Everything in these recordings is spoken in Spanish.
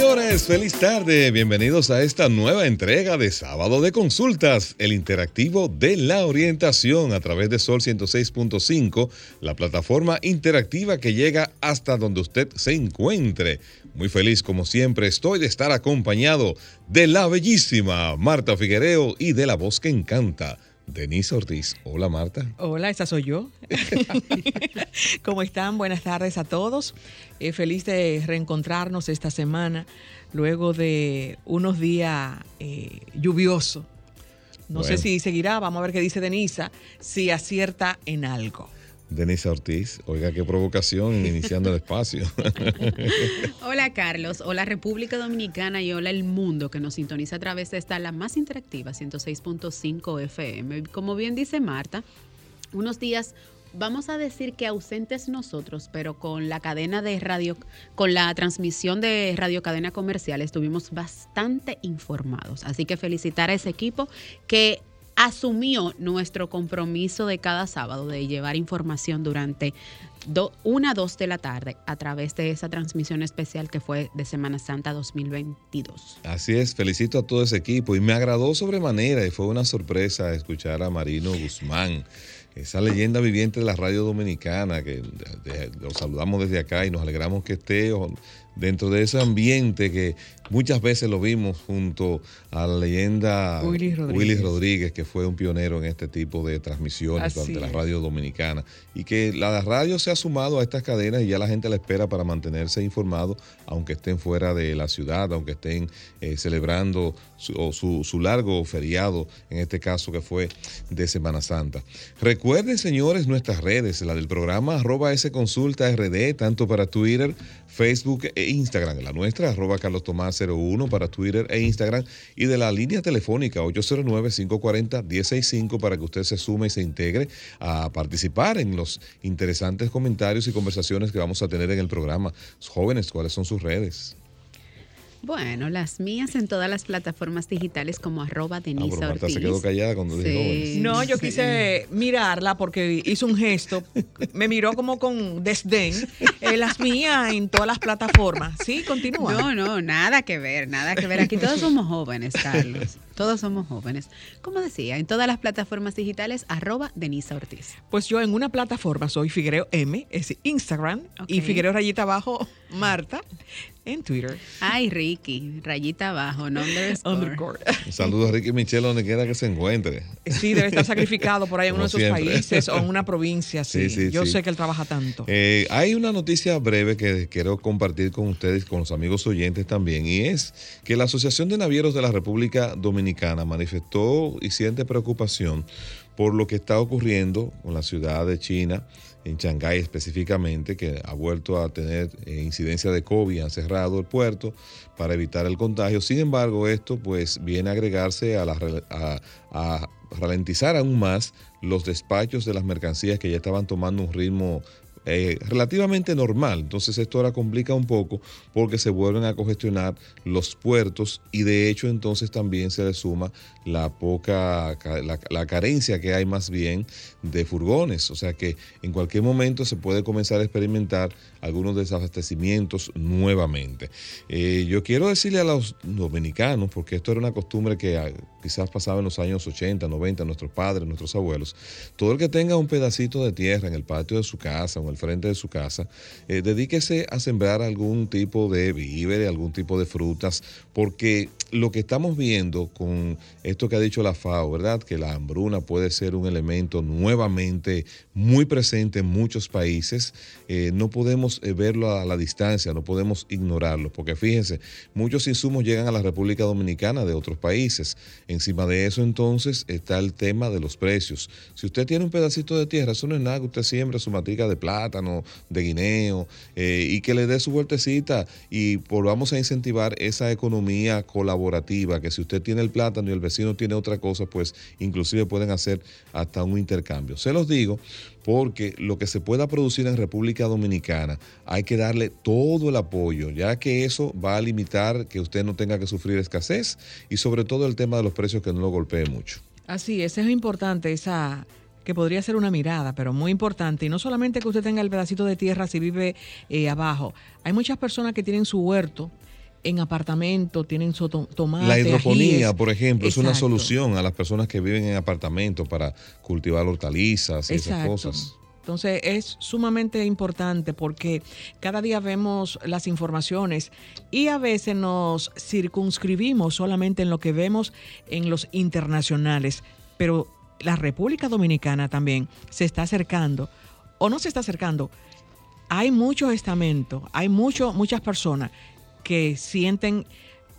Señores, feliz tarde. Bienvenidos a esta nueva entrega de Sábado de Consultas, el interactivo de la orientación a través de Sol 106.5, la plataforma interactiva que llega hasta donde usted se encuentre. Muy feliz como siempre estoy de estar acompañado de la bellísima Marta Figuereo y de la voz que encanta. Denise Ortiz. Hola Marta. Hola, esa soy yo. ¿Cómo están? Buenas tardes a todos. Eh, feliz de reencontrarnos esta semana luego de unos días eh, lluviosos. No sé si seguirá, vamos a ver qué dice Denisa, si acierta en algo. Denise Ortiz. Oiga, qué provocación iniciando el espacio. Hola Carlos, hola República Dominicana y hola el mundo que nos sintoniza a través de esta la más interactiva 106.5 FM. Como bien dice Marta, unos días vamos a decir que ausentes nosotros, pero con la cadena de radio, con la transmisión de radio cadena comercial estuvimos bastante informados. Así que felicitar a ese equipo que asumió nuestro compromiso de cada sábado de llevar información durante una, dos de la tarde a través de esa transmisión especial que fue de Semana Santa 2022. Así es, felicito a todo ese equipo y me agradó sobremanera y fue una sorpresa escuchar a Marino Guzmán, esa leyenda viviente de la radio dominicana, que lo saludamos desde acá y nos alegramos que esté dentro de ese ambiente que muchas veces lo vimos junto a la leyenda Willy Rodríguez. Willy Rodríguez, que fue un pionero en este tipo de transmisiones Así durante la radio dominicana y que la radio se ha sumado a estas cadenas y ya la gente la espera para mantenerse informado, aunque estén fuera de la ciudad, aunque estén eh, celebrando su, o su, su largo feriado, en este caso que fue de Semana Santa. Recuerden, señores, nuestras redes, la del programa arroba S Consulta RD, tanto para Twitter, Facebook e Instagram. La nuestra, arroba Carlos Tomás 01 para Twitter e Instagram. Y de la línea telefónica 809-540-165 para que usted se sume y se integre a participar en los interesantes comentarios y conversaciones que vamos a tener en el programa. Jóvenes, ¿cuáles son sus redes? Bueno, las mías en todas las plataformas digitales como arroba Ah, Denise Marta Ortiz. se quedó callada cuando Sí. jóvenes. No, yo Sí. quise mirarla porque hizo un gesto, me miró como con desdén. Eh, las mías en todas las plataformas. Sí, continúa. No, no, nada que ver, nada que ver. Aquí todos somos jóvenes, Carlos. Todos somos jóvenes. Como decía, en todas las plataformas digitales, arroba Denisa Ortiz. Pues yo en una plataforma soy Figuereo M, es Instagram, y. Figuereo rayita abajo Marta en Twitter. Ay, Ricky, rayita abajo, no underscore. Underscore. Un saludo a Ricky Michelle donde quiera que se encuentre. Sí, debe estar sacrificado por ahí en Como uno de siempre. países o en una provincia. Sí, Sí, sí, yo sí. sé que él trabaja tanto. Eh, hay una noticia breve que quiero compartir con ustedes, con los amigos oyentes también, y es que la Asociación de Navieros de la República Dominicana manifestó y siente preocupación por lo que está ocurriendo con la ciudad de China, en Shanghái específicamente, que ha vuelto a tener eh, incidencia de COVID, han cerrado el puerto para evitar el contagio. Sin embargo, esto pues viene a agregarse a, la, a- a ralentizar aún más los despachos de las mercancías que ya estaban tomando un ritmo eh, relativamente normal. Entonces esto ahora complica un poco porque se vuelven a congestionar los puertos y de hecho entonces también se le suma la poca, ca- la, la carencia que hay más bien de furgones. O sea que en cualquier momento se puede comenzar a experimentar algunos desabastecimientos nuevamente. Eh, yo quiero decirle a los dominicanos, porque esto era una costumbre que ah, quizás pasaba en los años 80, 90, nuestros padres, nuestros abuelos, todo el que tenga un pedacito de tierra en el patio de su casa o en el frente de su casa, eh, dedíquese a sembrar algún tipo de víveres, algún tipo de frutas, porque lo que estamos viendo con esto que ha dicho la FAO, ¿verdad? Que la hambruna puede ser un elemento nuevamente muy presente en muchos países. Eh, no podemos eh, verlo a la distancia, no podemos ignorarlo, porque fíjense, muchos insumos llegan a la República Dominicana de otros países. Encima de eso entonces está el tema de los precios. Si usted tiene un pedacito de tierra, eso no es nada que usted siembre su matica de plátano, de guineo, eh, y que le dé su vueltecita y volvamos a incentivar esa economía colaborativa, que si usted tiene el plátano y el vecino tiene otra cosa, pues inclusive pueden hacer hasta un intercambio. Se los digo porque lo que se pueda producir en República Dominicana hay que darle todo el apoyo, ya que eso va a limitar que usted no tenga que sufrir escasez y sobre todo el tema de los precios que no lo golpee mucho. Así es, es importante esa que podría ser una mirada, pero muy importante. Y no solamente que usted tenga el pedacito de tierra si vive eh, abajo. Hay muchas personas que tienen su huerto en apartamento, tienen su tomate. La hidroponía, por ejemplo, es una solución a las personas que viven en apartamento para cultivar hortalizas y esas cosas. Entonces es sumamente importante porque cada día vemos las informaciones y a veces nos circunscribimos solamente en lo que vemos en los internacionales, pero la República Dominicana también se está acercando, o no se está acercando, hay muchos estamentos, hay mucho, muchas personas que sienten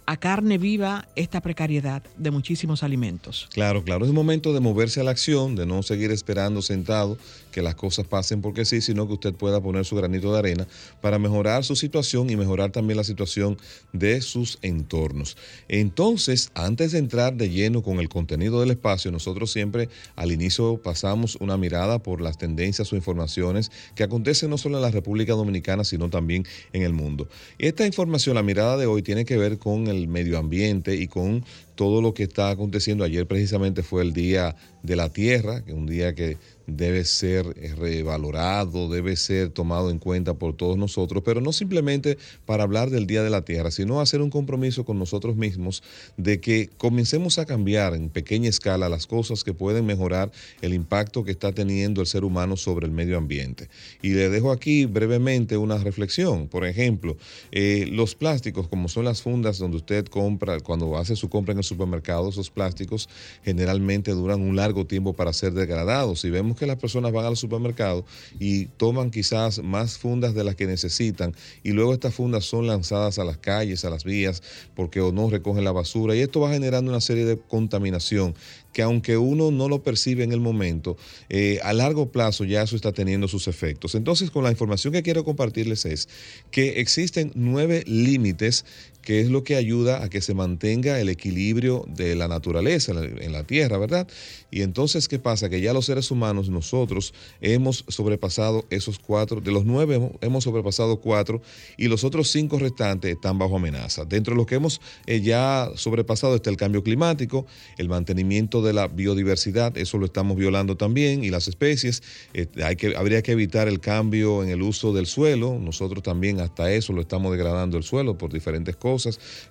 a carne viva esta precariedad de muchísimos alimentos. Claro, claro, es momento de moverse a la acción, de no seguir esperando sentado que las cosas pasen porque sí, sino que usted pueda poner su granito de arena para mejorar su situación y mejorar también la situación de sus entornos. Entonces, antes de entrar de lleno con el contenido del espacio, nosotros siempre al inicio pasamos una mirada por las tendencias o informaciones que acontecen no solo en la República Dominicana, sino también en el mundo. Esta información, la mirada de hoy, tiene que ver con el medio ambiente y con todo lo que está aconteciendo. Ayer precisamente fue el Día de la Tierra, que es un día que debe ser eh, revalorado, debe ser tomado en cuenta por todos nosotros, pero no simplemente para hablar del Día de la Tierra, sino hacer un compromiso con nosotros mismos de que comencemos a cambiar en pequeña escala las cosas que pueden mejorar el impacto que está teniendo el ser humano sobre el medio ambiente. Y le dejo aquí brevemente una reflexión. Por ejemplo, eh, los plásticos, como son las fundas donde usted compra, cuando hace su compra en el supermercado, esos plásticos generalmente duran un largo tiempo para ser degradados. Y vemos que las personas van al supermercado y toman quizás más fundas de las que necesitan y luego estas fundas son lanzadas a las calles, a las vías, porque o no recogen la basura y esto va generando una serie de contaminación que aunque uno no lo percibe en el momento, eh, a largo plazo ya eso está teniendo sus efectos. Entonces, con la información que quiero compartirles es que existen nueve límites que es lo que ayuda a que se mantenga el equilibrio de la naturaleza en la Tierra, ¿verdad? Y entonces, ¿qué pasa? Que ya los seres humanos, nosotros, hemos sobrepasado esos cuatro, de los nueve hemos sobrepasado cuatro y los otros cinco restantes están bajo amenaza. Dentro de lo que hemos eh, ya sobrepasado está el cambio climático, el mantenimiento de la biodiversidad, eso lo estamos violando también, y las especies. Eh, hay que, habría que evitar el cambio en el uso del suelo, nosotros también hasta eso lo estamos degradando el suelo por diferentes cosas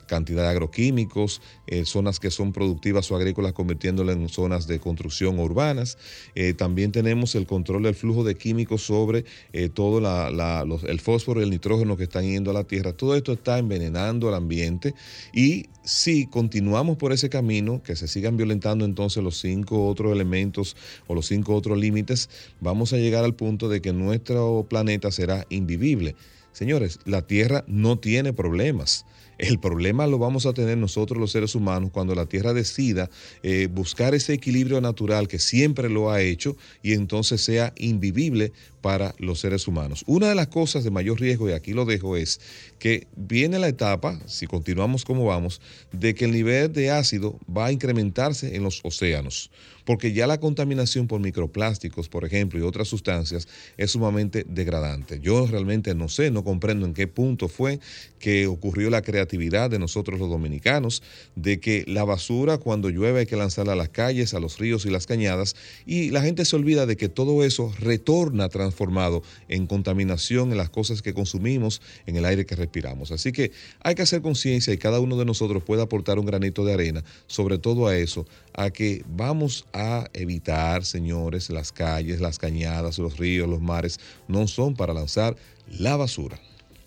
cantidad de agroquímicos, eh, zonas que son productivas o agrícolas convirtiéndolas en zonas de construcción urbanas. Eh, también tenemos el control del flujo de químicos sobre eh, todo el fósforo y el nitrógeno que están yendo a la tierra. Todo esto está envenenando el ambiente y si continuamos por ese camino, que se sigan violentando entonces los cinco otros elementos o los cinco otros límites, vamos a llegar al punto de que nuestro planeta será invivible. Señores, la Tierra no tiene problemas. El problema lo vamos a tener nosotros los seres humanos cuando la Tierra decida eh, buscar ese equilibrio natural que siempre lo ha hecho y entonces sea invivible para los seres humanos. Una de las cosas de mayor riesgo, y aquí lo dejo, es que viene la etapa, si continuamos como vamos, de que el nivel de ácido va a incrementarse en los océanos, porque ya la contaminación por microplásticos, por ejemplo, y otras sustancias es sumamente degradante. Yo realmente no sé, no comprendo en qué punto fue que ocurrió la creatividad de nosotros los dominicanos, de que la basura cuando llueve hay que lanzarla a las calles, a los ríos y las cañadas, y la gente se olvida de que todo eso retorna transformado en contaminación en las cosas que consumimos, en el aire que respiramos. Así que hay que hacer conciencia y cada uno de nosotros puede aportar un granito de arena, sobre todo a eso, a que vamos a evitar, señores, las calles, las cañadas, los ríos, los mares, no son para lanzar la basura.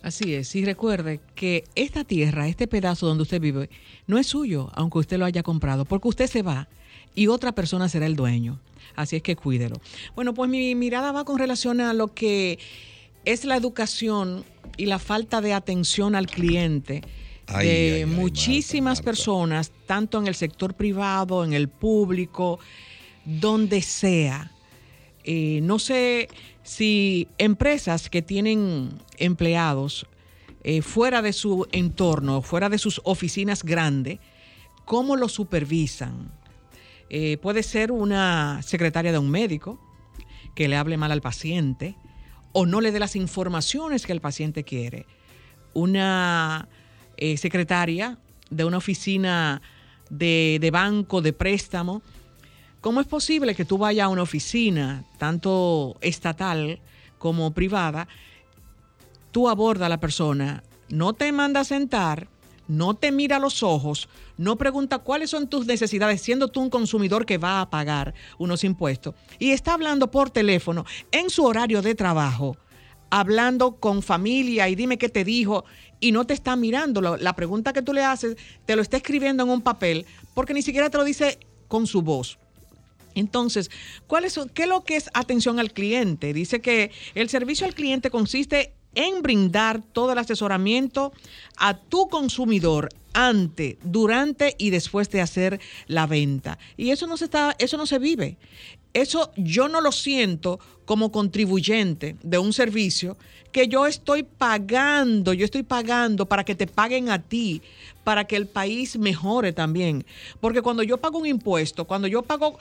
Así es, y recuerde que esta tierra, este pedazo donde usted vive, no es suyo, aunque usted lo haya comprado, porque usted se va y otra persona será el dueño. Así es que cuídelo. Bueno, pues mi mirada va con relación a lo que es la educación y la falta de atención al cliente de muchísimas personas, tanto en el sector privado, en el público, donde sea. eh, no sé si empresas que tienen empleados eh, fuera de su entorno, fuera de sus oficinas grandes, ¿cómo lo supervisan? Eh, puede ser una secretaria de un médico que le hable mal al paciente o no le dé las informaciones que el paciente quiere. Una eh, secretaria de una oficina de, de banco, de préstamo. ¿Cómo es posible que tú vayas a una oficina, tanto estatal como privada, tú abordas a la persona, no te manda a sentar, no te mira a los ojos, no pregunta cuáles son tus necesidades, siendo tú un consumidor que va a pagar unos impuestos, y está hablando por teléfono en su horario de trabajo, hablando con familia y dime qué te dijo, y no te está mirando. La pregunta que tú le haces, te lo está escribiendo en un papel, porque ni siquiera te lo dice con su voz. Entonces, ¿cuál es, ¿qué es lo que es atención al cliente? Dice que el servicio al cliente consiste en brindar todo el asesoramiento a tu consumidor antes, durante y después de hacer la venta. Y eso no se está, eso no se vive. Eso yo no lo siento como contribuyente de un servicio que yo estoy pagando, yo estoy pagando para que te paguen a ti, para que el país mejore también. Porque cuando yo pago un impuesto, cuando yo pago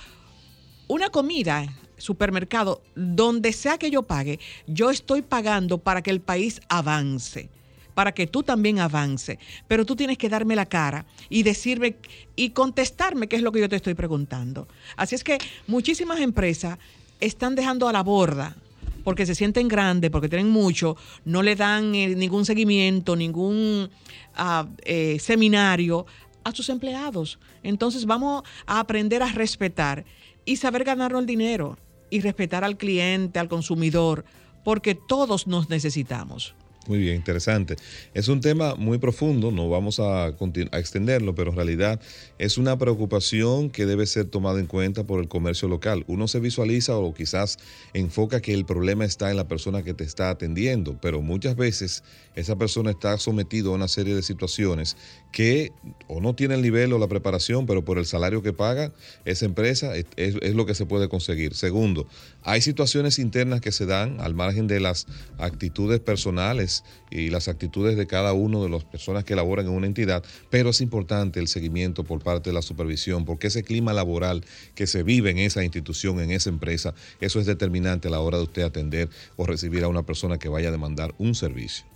una comida, supermercado, donde sea que yo pague, yo estoy pagando para que el país avance, para que tú también avance. Pero tú tienes que darme la cara y decirme y contestarme qué es lo que yo te estoy preguntando. Así es que muchísimas empresas están dejando a la borda porque se sienten grandes, porque tienen mucho, no le dan eh, ningún seguimiento, ningún ah, eh, seminario a sus empleados. Entonces vamos a aprender a respetar y saber ganarnos el dinero y respetar al cliente, al consumidor, porque todos nos necesitamos. Muy bien, interesante. Es un tema muy profundo, no vamos a, extenderlo, pero en realidad es una preocupación que debe ser tomada en cuenta por el comercio local. Uno se visualiza o quizás enfoca que el problema está en la persona que te está atendiendo, pero muchas veces esa persona está sometido a una serie de situaciones que o no tiene el nivel o la preparación, pero por el salario que paga esa empresa es, es, lo que se puede conseguir. Segundo, hay situaciones internas que se dan al margen de las actitudes personales y las actitudes de cada uno de las personas que laboran en una entidad, pero es importante el seguimiento por parte de la supervisión, porque ese clima laboral que se vive en esa institución, en esa empresa, eso es determinante a la hora de usted atender o recibir a una persona que vaya a demandar un servicio.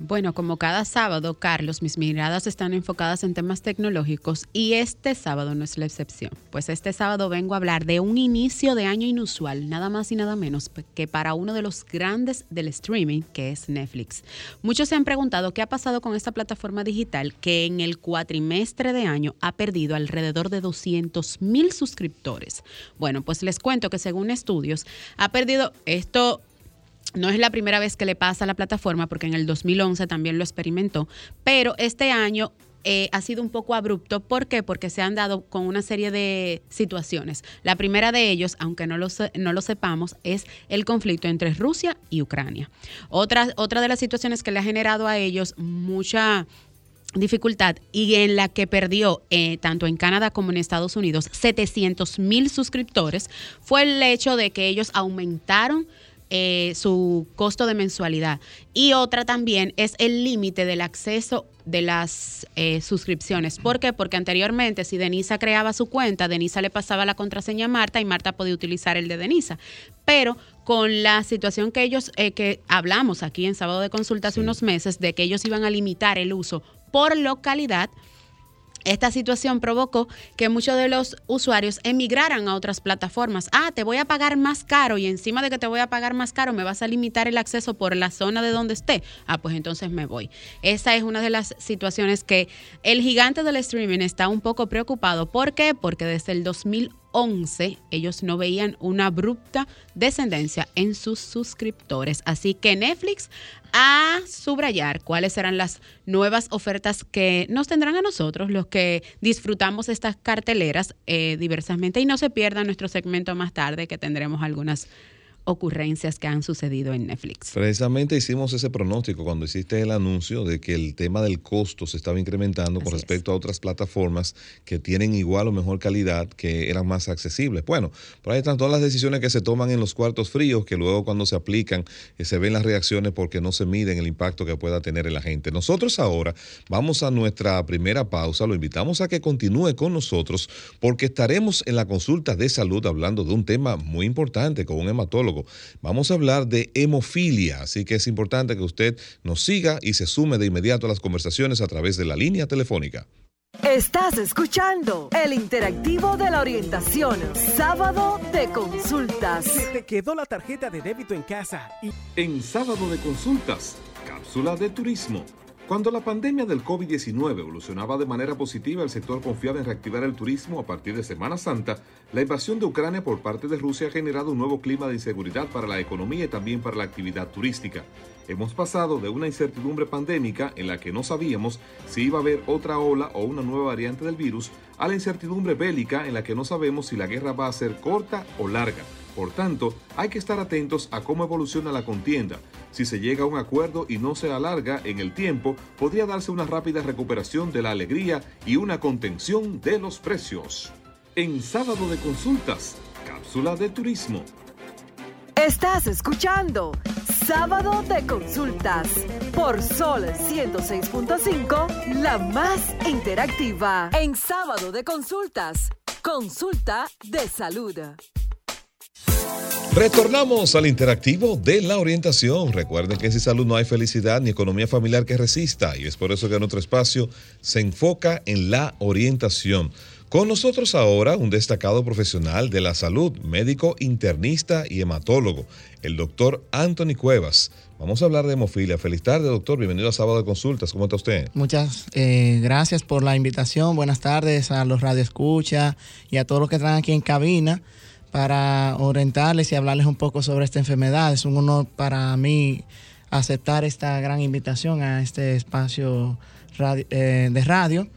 Bueno, como cada sábado, Carlos, mis miradas están enfocadas en temas tecnológicos y este sábado no es la excepción. Pues este sábado vengo a hablar de un inicio de año inusual, nada más y nada menos que para uno de los grandes del streaming, que es Netflix. Muchos se han preguntado qué ha pasado con esta plataforma digital que en el cuatrimestre de año ha perdido alrededor de 200 mil suscriptores. Bueno, pues les cuento que según estudios ha perdido esto no es la primera vez que le pasa a la plataforma, porque en el 2011 también lo experimentó, pero este año eh, ha sido un poco abrupto. ¿Por qué? Porque se han dado con una serie de situaciones. La primera de ellos, aunque no lo, no lo sepamos, es el conflicto entre Rusia y Ucrania. Otra, otra de las situaciones que le ha generado a ellos mucha dificultad y en la que perdió eh, tanto en Canadá como en Estados Unidos 700 mil suscriptores fue el hecho de que ellos aumentaron eh, su costo de mensualidad. Y otra también es el límite del acceso de las eh, suscripciones. ¿Por qué? Porque anteriormente si Denisa creaba su cuenta, Denisa le pasaba la contraseña a Marta y Marta podía utilizar el de Denisa. Pero con la situación que ellos, eh, que hablamos aquí en sábado de consulta hace unos meses, de que ellos iban a limitar el uso por localidad, esta situación provocó que muchos de los usuarios emigraran a otras plataformas. Ah, te voy a pagar más caro y encima de que te voy a pagar más caro me vas a limitar el acceso por la zona de donde esté. Ah, pues entonces me voy. Esa es una de las situaciones que el gigante del streaming está un poco preocupado. ¿Por qué? Porque desde el 2011 11, ellos no veían una abrupta descendencia en sus suscriptores. Así que Netflix a subrayar cuáles serán las nuevas ofertas que nos tendrán a nosotros, los que disfrutamos estas carteleras eh, diversamente. Y no se pierdan nuestro segmento más tarde, que tendremos algunas ocurrencias que han sucedido en Netflix. Precisamente hicimos ese pronóstico cuando hiciste el anuncio de que el tema del costo se estaba incrementando con respecto a otras plataformas que tienen igual o mejor calidad, que eran más accesibles. Bueno, por ahí están todas las decisiones que se toman en los cuartos fríos, que luego cuando se aplican eh, se ven las reacciones porque no se miden el impacto que pueda tener en la gente. Nosotros ahora vamos a nuestra primera pausa, lo invitamos a que continúe con nosotros porque estaremos en la consulta de salud hablando de un tema muy importante con un hematólogo. Vamos a hablar de hemofilia, así que es importante que usted nos siga y se sume de inmediato a las conversaciones a través de la línea telefónica. Estás escuchando el interactivo de la orientación, sábado de consultas. Se te quedó la tarjeta de débito en casa y... En sábado de consultas, cápsula de turismo. Cuando la pandemia del COVID-19 evolucionaba de manera positiva, el sector confiaba en reactivar el turismo a partir de Semana Santa. La invasión de Ucrania por parte de Rusia ha generado un nuevo clima de inseguridad para la economía y también para la actividad turística. Hemos pasado de una incertidumbre pandémica en la que no sabíamos si iba a haber otra ola o una nueva variante del virus, a la incertidumbre bélica en la que no sabemos si la guerra va a ser corta o larga. Por tanto, hay que estar atentos a cómo evoluciona la contienda. Si se llega a un acuerdo y no se alarga en el tiempo, podría darse una rápida recuperación de la alegría y una contención de los precios. En sábado de consultas, cápsula de turismo. Estás escuchando Sábado de Consultas por Sol 106.5, la más interactiva. En Sábado de Consultas, consulta de salud. Retornamos al interactivo de la orientación. Recuerden que sin salud no hay felicidad ni economía familiar que resista y es por eso que nuestro espacio se enfoca en la orientación. Con nosotros ahora un destacado profesional de la salud, médico internista y hematólogo, el doctor Anthony Cuevas. Vamos a hablar de hemofilia. Feliz tarde, doctor. Bienvenido a Sábado de Consultas. ¿Cómo está usted? Muchas eh, gracias por la invitación. Buenas tardes a los radioescuchas y a todos los que están aquí en cabina para orientarles y hablarles un poco sobre esta enfermedad. Es un honor para mí aceptar esta gran invitación a este espacio eh, de radio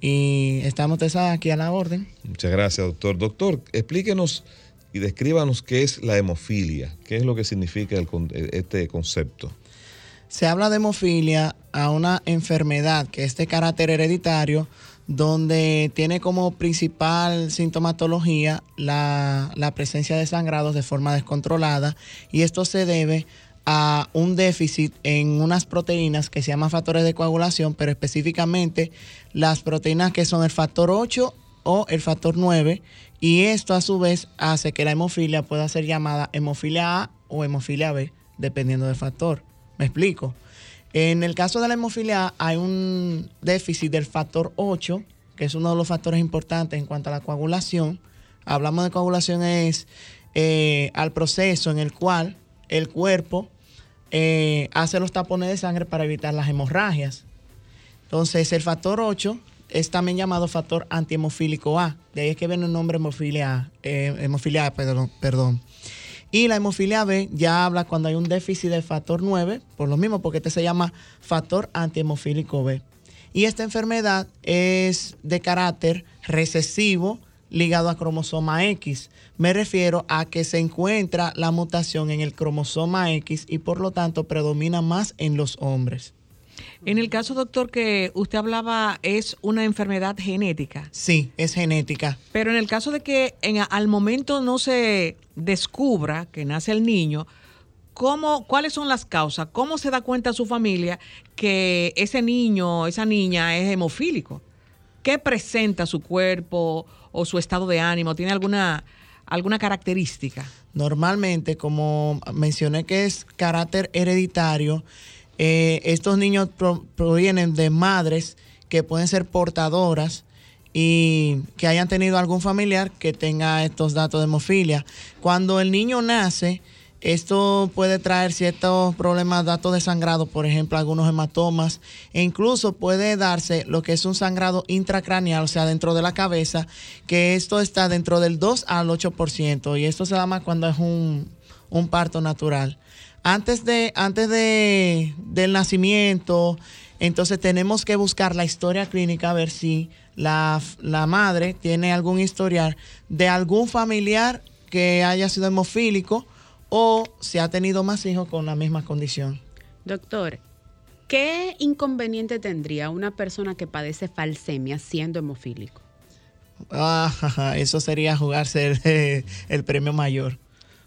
y estamos aquí a la orden. Muchas gracias, doctor. Doctor, explíquenos y descríbanos qué es la hemofilia, qué es lo que significa este concepto. Se habla de hemofilia a una enfermedad que es de carácter hereditario, donde tiene como principal sintomatología la, la, presencia de sangrados de forma descontrolada y esto se debe a un déficit en unas proteínas que se llaman factores de coagulación, pero específicamente las proteínas que son el factor 8 o el factor 9 y esto a su vez hace que la hemofilia pueda ser llamada hemofilia A o hemofilia B, dependiendo del factor. ¿Me explico? En el caso de la hemofilia hay un déficit del factor 8, que es uno de los factores importantes en cuanto a la coagulación. Hablamos de coagulación es eh, al proceso en el cual el cuerpo eh, hace los tapones de sangre para evitar las hemorragias. Entonces, el factor 8 es también llamado factor antihemofílico A. De ahí es que viene el nombre hemofilia eh, hemofilia A, perdón, perdón. Y la hemofilia B ya habla cuando hay un déficit del factor 9, por lo mismo, porque este se llama factor antihemofílico B. Y esta enfermedad es de carácter recesivo ligado a cromosoma X. Me refiero a que se encuentra la mutación en el cromosoma X y por lo tanto predomina más en los hombres. En el caso, doctor, que usted hablaba, es una enfermedad genética. Sí, es genética. Pero en el caso de que en, al momento no se descubra que nace el niño, ¿cómo, ¿cuáles son las causas? ¿Cómo se da cuenta su familia que ese niño, esa niña es hemofílico? ¿Qué presenta su cuerpo o su estado de ánimo? ¿Tiene alguna, alguna característica? Normalmente, como mencioné que es carácter hereditario, eh, estos niños provienen de madres que pueden ser portadoras y que hayan tenido algún familiar que tenga estos datos de hemofilia. Cuando el niño nace, esto puede traer ciertos problemas, datos de sangrado, por ejemplo, algunos hematomas, e incluso puede darse lo que es un sangrado intracraneal, o sea, dentro de la cabeza, que esto está dentro del 2 al 8%, y esto se da más cuando es un, un parto natural antes de, antes de, del nacimiento, entonces tenemos que buscar la historia clínica a ver si la, madre tiene algún historial de algún familiar que haya sido hemofílico o si ha tenido más hijos con la misma condición. Doctor, ¿qué inconveniente tendría una persona que padece falsemia siendo hemofílico? Ah, eso sería jugarse el, premio mayor.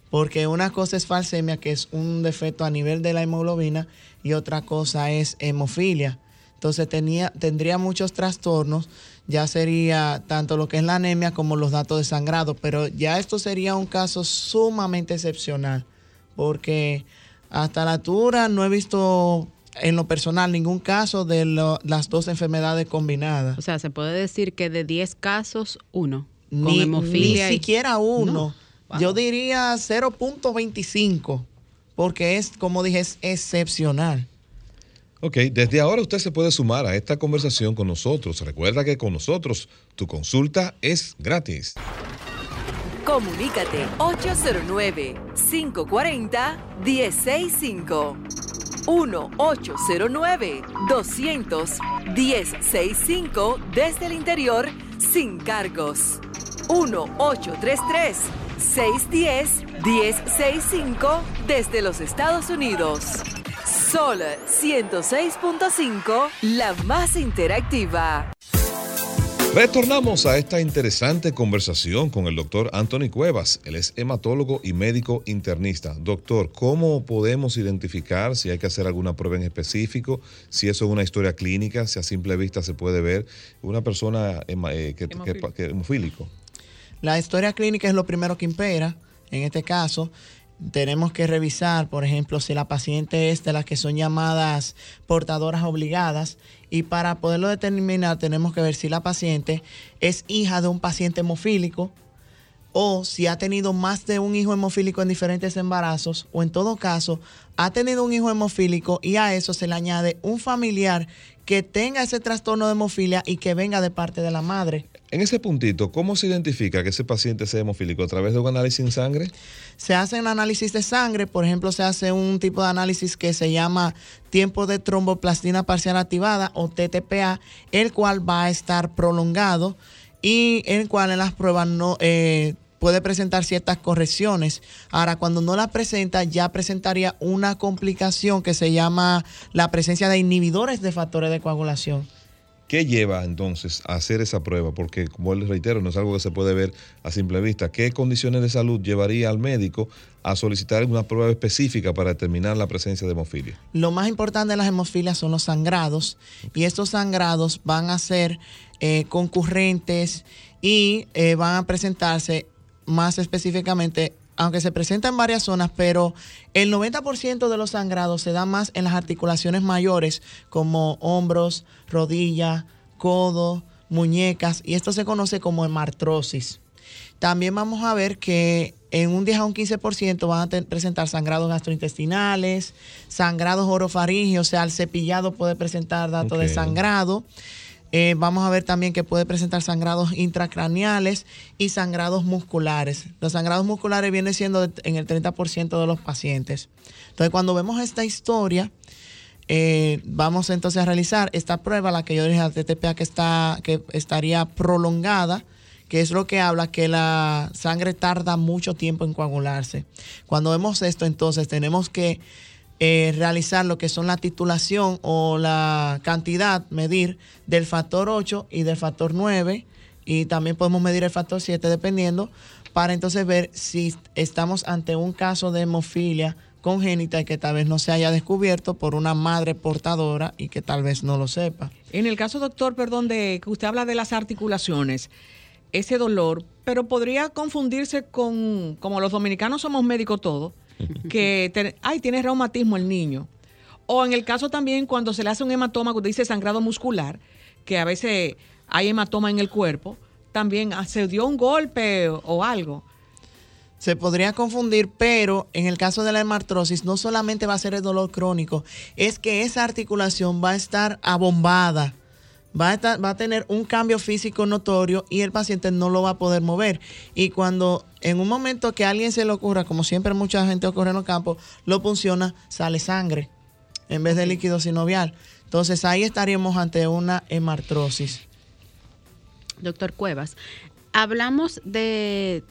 Porque una cosa es falsemia, que es un defecto a nivel de la hemoglobina, y otra cosa es hemofilia. Entonces tenía, tendría muchos trastornos, ya sería tanto lo que es la anemia como los datos de sangrado, pero ya esto sería un caso sumamente excepcional, porque hasta la altura no he visto en lo personal ningún caso de las dos enfermedades combinadas. O sea, se puede decir que de 10 casos, uno. Con ni, hemofilia. Ni siquiera uno. Yo diría 0.25, porque es, como dije, es excepcional. Ok, desde ahora usted se puede sumar a esta conversación con nosotros. Recuerda que con nosotros tu consulta es gratis. Comunícate 809-540-1065. 1-809-200-1065 desde el interior sin cargos. 1-833-610-1065 desde los Estados Unidos. Sol 106.5, la más interactiva. Retornamos a esta interesante conversación con el doctor Anthony Cuevas. Él es hematólogo y médico internista. Doctor, ¿cómo podemos identificar si hay que hacer alguna prueba en específico? Si eso es una historia clínica, si a simple vista se puede ver una persona eh, que, que, hemofílico. La historia clínica es lo primero que impera en este caso tenemos que revisar, por ejemplo, si la paciente es de las que son llamadas portadoras obligadas y para poderlo determinar tenemos que ver si la paciente es hija de un paciente hemofílico o si ha tenido más de un hijo hemofílico en diferentes embarazos o en todo caso ha tenido un hijo hemofílico y a eso se le añade un familiar que tenga ese trastorno de hemofilia y que venga de parte de la madre. En ese puntito, ¿cómo se identifica que ese paciente sea hemofílico? ¿A través de un análisis en sangre? Se hace un análisis de sangre, por ejemplo, se hace un tipo de análisis que se llama tiempo de tromboplastina parcial activada o TTPA, el cual va a estar prolongado y el cual en las pruebas no eh, puede presentar ciertas correcciones. Ahora, cuando no la presenta, ya presentaría una complicación que se llama la presencia de inhibidores de factores de coagulación. ¿Qué lleva entonces a hacer esa prueba? Porque, como les reitero, no es algo que se puede ver a simple vista. ¿Qué condiciones de salud llevaría al médico a solicitar una prueba específica para determinar la presencia de hemofilia? Lo más importante de las hemofilias son los sangrados y estos sangrados van a ser eh, concurrentes y eh, van a presentarse más específicamente, aunque se presenta en varias zonas, pero el 90% de los sangrados se da más en las articulaciones mayores, como hombros, rodillas, codo, muñecas, y esto se conoce como hemartrosis. También vamos a ver que en un 10 a un 15% van a presentar sangrados gastrointestinales, sangrados orofaringeos, o sea, el cepillado puede presentar datos de sangrado. Eh, vamos a ver también que puede presentar sangrados intracraneales y sangrados musculares. Los sangrados musculares vienen siendo en el 30% de los pacientes. Entonces, cuando vemos esta historia, eh, vamos entonces a realizar esta prueba, la que yo dije, la TTPA, que, está, que estaría prolongada, que es lo que habla que la sangre tarda mucho tiempo en coagularse. Cuando vemos esto, entonces tenemos que eh, realizar lo que son la titulación o la cantidad, medir del factor 8 y del factor 9 y también podemos medir el factor 7 dependiendo para entonces ver si estamos ante un caso de hemofilia congénita y que tal vez no se haya descubierto por una madre portadora y que tal vez no lo sepa. En el caso, doctor, perdón, de que usted habla de las articulaciones, ese dolor, pero podría confundirse con, como los dominicanos somos médicos todos, que, ay, tiene reumatismo el niño. O en el caso también cuando se le hace un hematoma, cuando dice sangrado muscular, que a veces hay hematoma en el cuerpo, también ah, se dio un golpe o algo. Se podría confundir, pero en el caso de la hemartrosis no solamente va a ser el dolor crónico, es que esa articulación va a estar abombada va a, va a tener un cambio físico notorio y el paciente no lo va a poder mover. Y cuando en un momento que a alguien se le ocurra, como siempre mucha gente ocurre en los campos, lo funciona, sale sangre en vez de líquido sinovial. Entonces ahí estaríamos ante una hemartrosis. Doctor Cuevas, hablamos de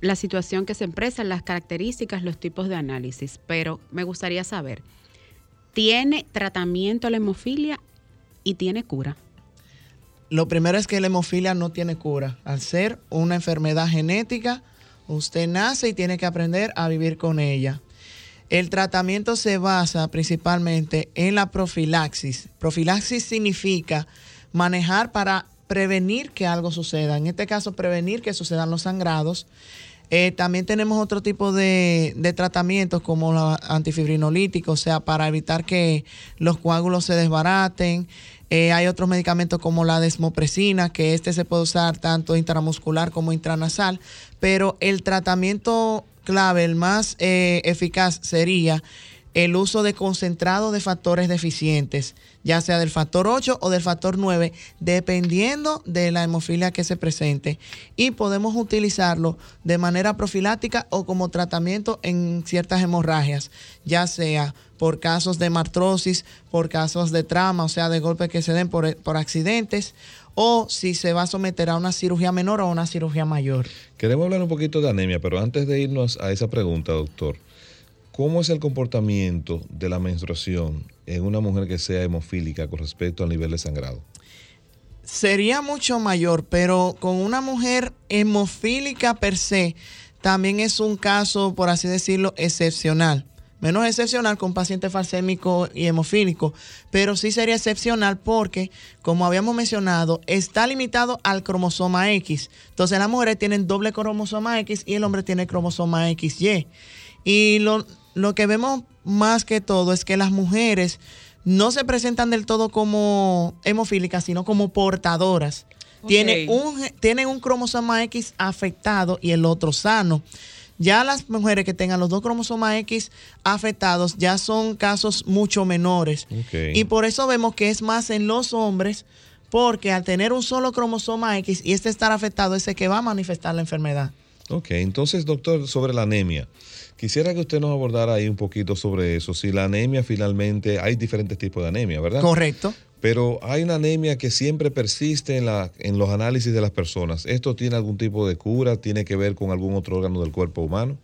la situación que se expresa, las características, los tipos de análisis, pero me gustaría saber, ¿tiene tratamiento la hemofilia y tiene cura? Lo primero es que la hemofilia no tiene cura. Al ser una enfermedad genética, usted nace y tiene que aprender a vivir con ella. El tratamiento se basa principalmente en la profilaxis. Profilaxis significa manejar para prevenir que algo suceda. En este caso, prevenir que sucedan los sangrados. Eh, también tenemos otro tipo de, tratamientos como los antifibrinolíticos, o sea, para evitar que los coágulos se desbaraten. Eh, hay otros medicamentos como la desmopresina, que este se puede usar tanto intramuscular como intranasal, pero el tratamiento clave, el más eh, eficaz sería el uso de concentrado de factores deficientes, ya sea del factor 8 o del factor 9, dependiendo de la hemofilia que se presente. Y podemos utilizarlo de manera profiláctica o como tratamiento en ciertas hemorragias, ya sea por casos de martrosis, por casos de trauma, o sea, de golpes que se den por, por accidentes, o si se va a someter a una cirugía menor o a una cirugía mayor. Queremos hablar un poquito de anemia, pero antes de irnos a esa pregunta, doctor, ¿Cómo es el comportamiento de la menstruación en una mujer que sea hemofílica con respecto al nivel de sangrado? Sería mucho mayor, pero con una mujer hemofílica per se, también es un caso, por así decirlo, excepcional. Menos excepcional con paciente falsémico y hemofílico, pero sí sería excepcional porque, como habíamos mencionado, está limitado al cromosoma X. Entonces las mujeres tienen doble cromosoma X y el hombre tiene cromosoma XY. Y lo, lo que vemos más que todo es que las mujeres no se presentan del todo como hemofílicas, sino como portadoras. Tienen, un, tienen un cromosoma X afectado y el otro sano. Ya las mujeres que tengan los dos cromosomas X afectados ya son casos mucho menores. Y por eso vemos que es más en los hombres, porque al tener un solo cromosoma X y este estar afectado es el que va a manifestar la enfermedad. Ok, entonces doctor, sobre la anemia. Quisiera que usted nos abordara ahí un poquito sobre eso. Si la anemia finalmente, hay diferentes tipos de anemia, ¿verdad? Correcto. Pero hay una anemia que siempre persiste en, la, en los análisis de las personas. ¿Esto tiene algún tipo de cura? ¿Tiene que ver con algún otro órgano del cuerpo humano?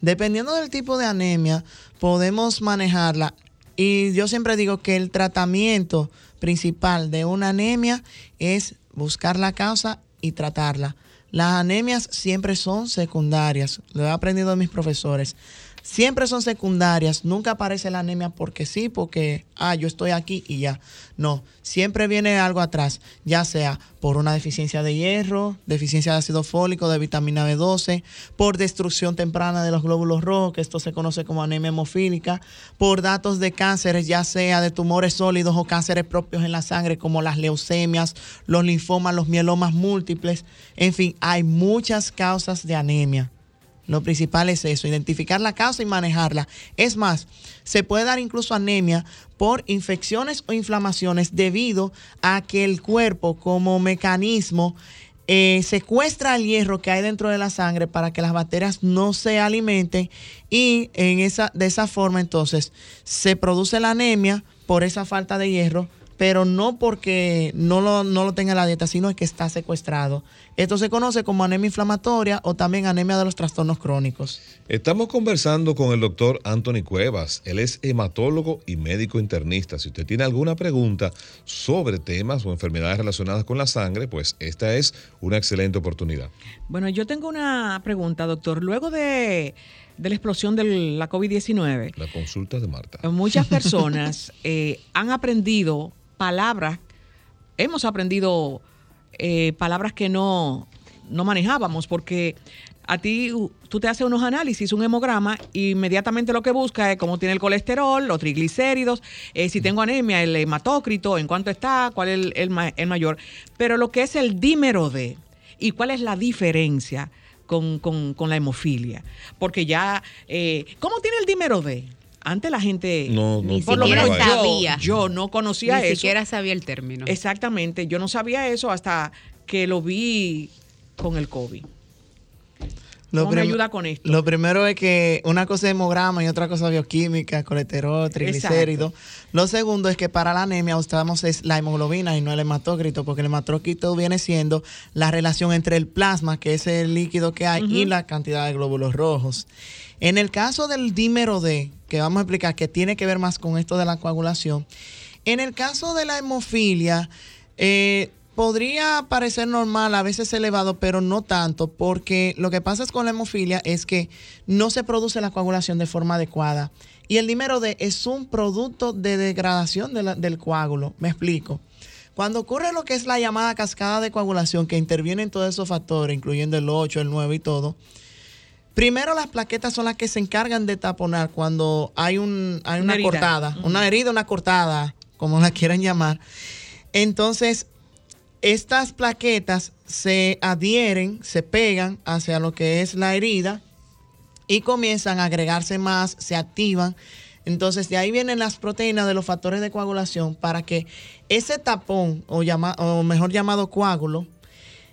Dependiendo del tipo de anemia, podemos manejarla. Y yo siempre digo que el tratamiento principal de una anemia es buscar la causa y tratarla. Las anemias siempre son secundarias, lo he aprendido de mis profesores siempre son secundarias, nunca aparece la anemia porque sí, porque, ah, yo estoy aquí y ya. No, siempre viene algo atrás, ya sea por una deficiencia de hierro, deficiencia de ácido fólico, de vitamina B12, por destrucción temprana de los glóbulos rojos, que esto se conoce como anemia hemofílica, por datos de cánceres, ya sea de tumores sólidos o cánceres propios en la sangre, como las leucemias, los linfomas, los mielomas múltiples. En fin, hay muchas causas de anemia. Lo principal es eso, identificar la causa y manejarla. Es más, se puede dar incluso anemia por infecciones o inflamaciones debido a que el cuerpo como mecanismo eh, secuestra el hierro que hay dentro de la sangre para que las bacterias no se alimenten y en esa, de esa forma entonces se produce la anemia por esa falta de hierro pero no porque no lo, no lo tenga en la dieta, sino que está secuestrado. Esto se conoce como anemia inflamatoria o también anemia de los trastornos crónicos. Estamos conversando con el doctor Anthony Cuevas. Él es hematólogo y médico internista. Si usted tiene alguna pregunta sobre temas o enfermedades relacionadas con la sangre, pues esta es una excelente oportunidad. Bueno, yo tengo una pregunta, doctor. Luego de la explosión de la COVID-19. La consulta de Marta. Muchas personas eh, han aprendido palabras, hemos aprendido eh, palabras que no, no manejábamos, porque a ti tú te haces unos análisis, un hemograma, e inmediatamente lo que busca es cómo tiene el colesterol, los triglicéridos, eh, si tengo anemia, el hematócrito, en cuánto está, cuál es el, mayor. Pero lo que es el dímero D y cuál es la diferencia con, la hemofilia. Porque ya, eh, ¿cómo tiene el dímero D? Antes la gente no, no por lo menos sabía. Yo, no conocía eso. Ni siquiera sabía el término. Exactamente, yo no sabía eso hasta que lo vi con el COVID. Lo ¿Cómo me ayuda con esto? Lo primero es que una cosa es hemograma y otra cosa bioquímica, colesterol, triglicéridos. Lo segundo es que para la anemia usamos es la hemoglobina y no el hematócrito, porque el hematócrito viene siendo la relación entre el plasma, que es el líquido que hay, y la cantidad de glóbulos rojos. En el caso del dímero D, que vamos a explicar que tiene que ver más con esto de la coagulación, en el caso de la hemofilia, eh, podría parecer normal, a veces elevado, pero no tanto, porque lo que pasa con la hemofilia es que no se produce la coagulación de forma adecuada. Y el dímero D es un producto de degradación del coágulo. Me explico. Cuando ocurre lo que es la llamada cascada de coagulación, que intervienen todos esos factores, incluyendo el 8, el 9 y todo, primero las plaquetas son las que se encargan de taponar cuando hay, un, hay una, cortada, una herida, una cortada, como la quieran llamar. Entonces, estas plaquetas se adhieren, se pegan hacia lo que es la herida y comienzan a agregarse más, se activan. Entonces de ahí vienen las proteínas de los factores de coagulación para que ese tapón o, o mejor llamado coágulo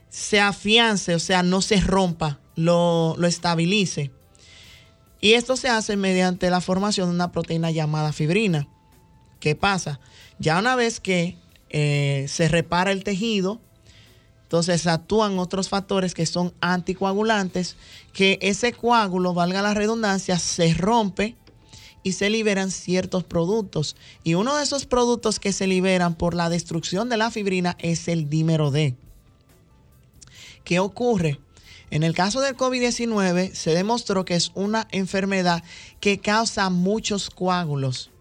se afiance, o sea, no se rompa, lo, lo estabilice. Y esto se hace mediante la formación de una proteína llamada fibrina. ¿Qué pasa? Ya una vez que eh, se repara el tejido. Entonces actúan otros factores que son anticoagulantes, que ese coágulo, valga la redundancia, se rompe y se liberan ciertos productos. Y uno de esos productos que se liberan por la destrucción de la fibrina es el dímero D. ¿Qué ocurre? En el caso del COVID-19 se demostró que es una enfermedad que causa muchos coágulos.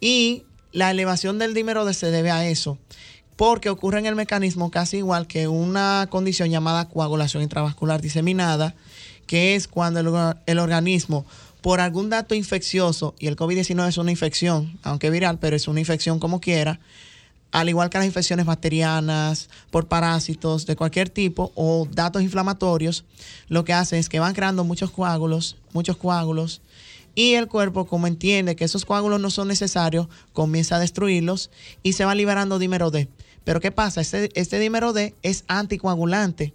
Y la elevación del dímero se debe a eso, porque ocurre en el mecanismo casi igual que una condición llamada coagulación intravascular diseminada, que es cuando el, organismo, por algún dato infeccioso, y el COVID-19 es una infección, aunque viral, pero es una infección como quiera, al igual que las infecciones bacterianas, por parásitos de cualquier tipo o datos inflamatorios, lo que hace es que van creando muchos coágulos, muchos coágulos, y el cuerpo, como entiende que esos coágulos no son necesarios, comienza a destruirlos y se va liberando dímero D. Pero ¿qué pasa? Este, este dímero D es anticoagulante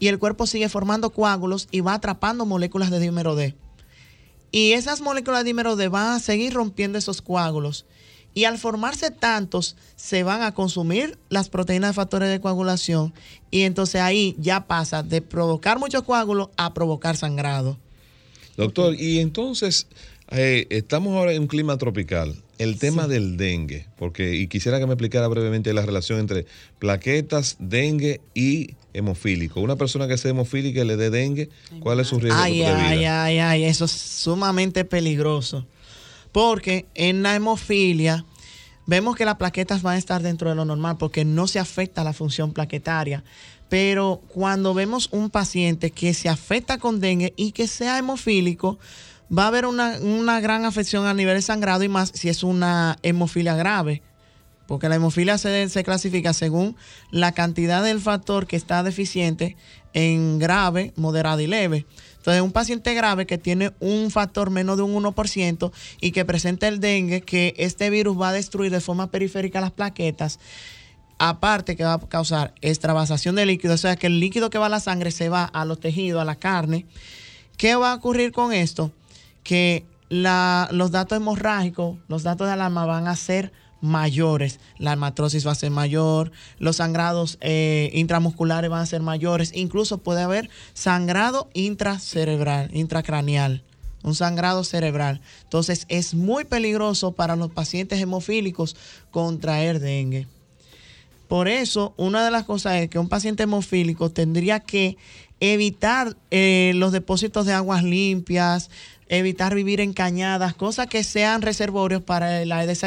y el cuerpo sigue formando coágulos y va atrapando moléculas de dímero D. Y esas moléculas de dímero D van a seguir rompiendo esos coágulos. Y al formarse tantos, se van a consumir las proteínas de factores de coagulación. Y entonces ahí ya pasa de provocar muchos coágulos a provocar sangrado. Doctor, y entonces eh, estamos ahora en un clima tropical. El tema del dengue, porque y quisiera que me explicara brevemente la relación entre plaquetas, dengue y hemofílico. Una persona que sea hemofílica y le dé dengue, ¿cuál es su riesgo ay, de vida? Ay, ay, ay, eso es sumamente peligroso. Porque en la hemofilia vemos que las plaquetas van a estar dentro de lo normal porque no se afecta la función plaquetaria. Pero cuando vemos un paciente que se afecta con dengue y que sea hemofílico, va a haber una, gran afección a nivel de sangrado y más si es una hemofilia grave. Porque la hemofilia se, se clasifica según la cantidad del factor que está deficiente en grave, moderado y leve. Entonces, un paciente grave que tiene un factor menos de un 1% y que presenta el dengue, que este virus va a destruir de forma periférica las plaquetas, aparte que va a causar extravasación de líquido, o sea que el líquido que va a la sangre se va a los tejidos, a la carne. ¿Qué va a ocurrir con esto? Que los datos hemorrágicos, los datos de alarma van a ser mayores. La hematrosis va a ser mayor, los sangrados eh, intramusculares van a ser mayores, incluso puede haber sangrado intracerebral, intracraneal un sangrado cerebral. Entonces es muy peligroso para los pacientes hemofílicos contraer dengue. Por eso, una de las cosas es que un paciente hemofílico tendría que evitar eh, los depósitos de aguas limpias, evitar vivir en cañadas, cosas que sean reservorios para la Aedes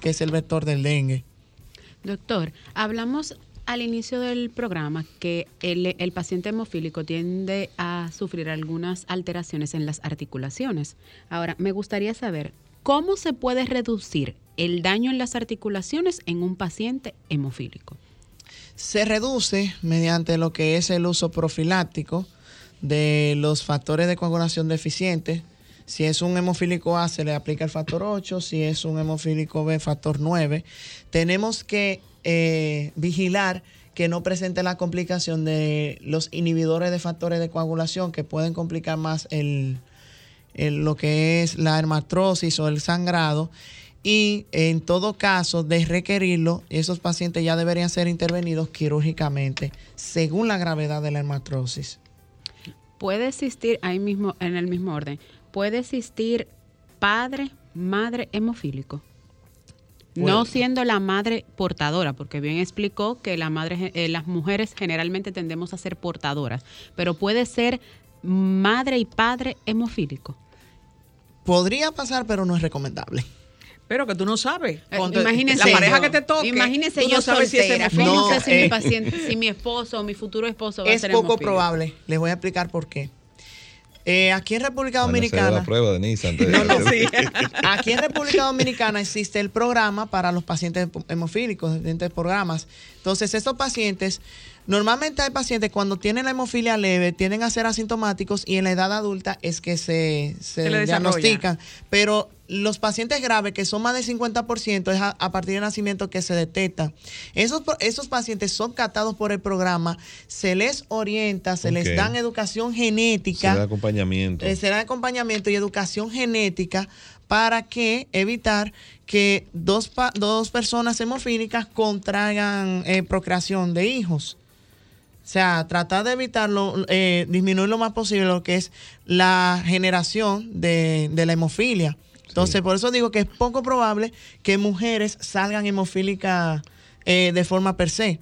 que es el vector del dengue. Doctor, hablamos al inicio del programa que el, paciente hemofílico tiende a sufrir algunas alteraciones en las articulaciones. Ahora, me gustaría saber cómo se puede reducir el daño en las articulaciones en un paciente hemofílico? Se reduce mediante lo que es el uso profiláctico de los factores de coagulación deficientes. Si es un hemofílico A, se le aplica el factor 8. Si es un hemofílico B, factor 9. Tenemos que eh, vigilar que no presente la complicación de los inhibidores de factores de coagulación que pueden complicar más el, lo que es la hermatrosis o el sangrado. Y en todo caso, de requerirlo, esos pacientes ya deberían ser intervenidos quirúrgicamente según la gravedad de la hermatrosis. Puede existir, ahí mismo, en el mismo orden, puede existir padre, madre hemofílico. No siendo la madre portadora, porque bien explicó que la madre, eh, las mujeres generalmente tendemos a ser portadoras, pero puede ser madre y padre hemofílico. Podría pasar, pero no es recomendable. Pero que tú no sabes. Eh, imagínese la pareja que te toque. Imagínese yo sabes si es no, sé si mi eh, paciente, si mi esposo o mi futuro esposo va a ser Es poco probable. Les voy a explicar por qué. Eh, aquí en República Dominicana. La prueba, Denise, antes no, no, sí. Aquí en República Dominicana existe el programa para los pacientes hemofílicos, diferentes programas. Entonces, estos pacientes, normalmente hay pacientes cuando tienen la hemofilia leve, tienden a ser asintomáticos y en la edad adulta es que se, se, se diagnostican. Pero los pacientes graves, que son más del 50%, es a, partir del nacimiento que se detecta. Esos, esos pacientes son catados por el programa, se les orienta, se les dan educación genética. Se da acompañamiento. Eh, se da acompañamiento y educación genética para que evitar que dos, dos personas hemofílicas contraigan eh, procreación de hijos. O sea, tratar de evitarlo, eh, disminuir lo más posible lo que es la generación de, de la hemofilia. Entonces, por eso digo que es poco probable que mujeres salgan hemofílicas eh, de forma per se.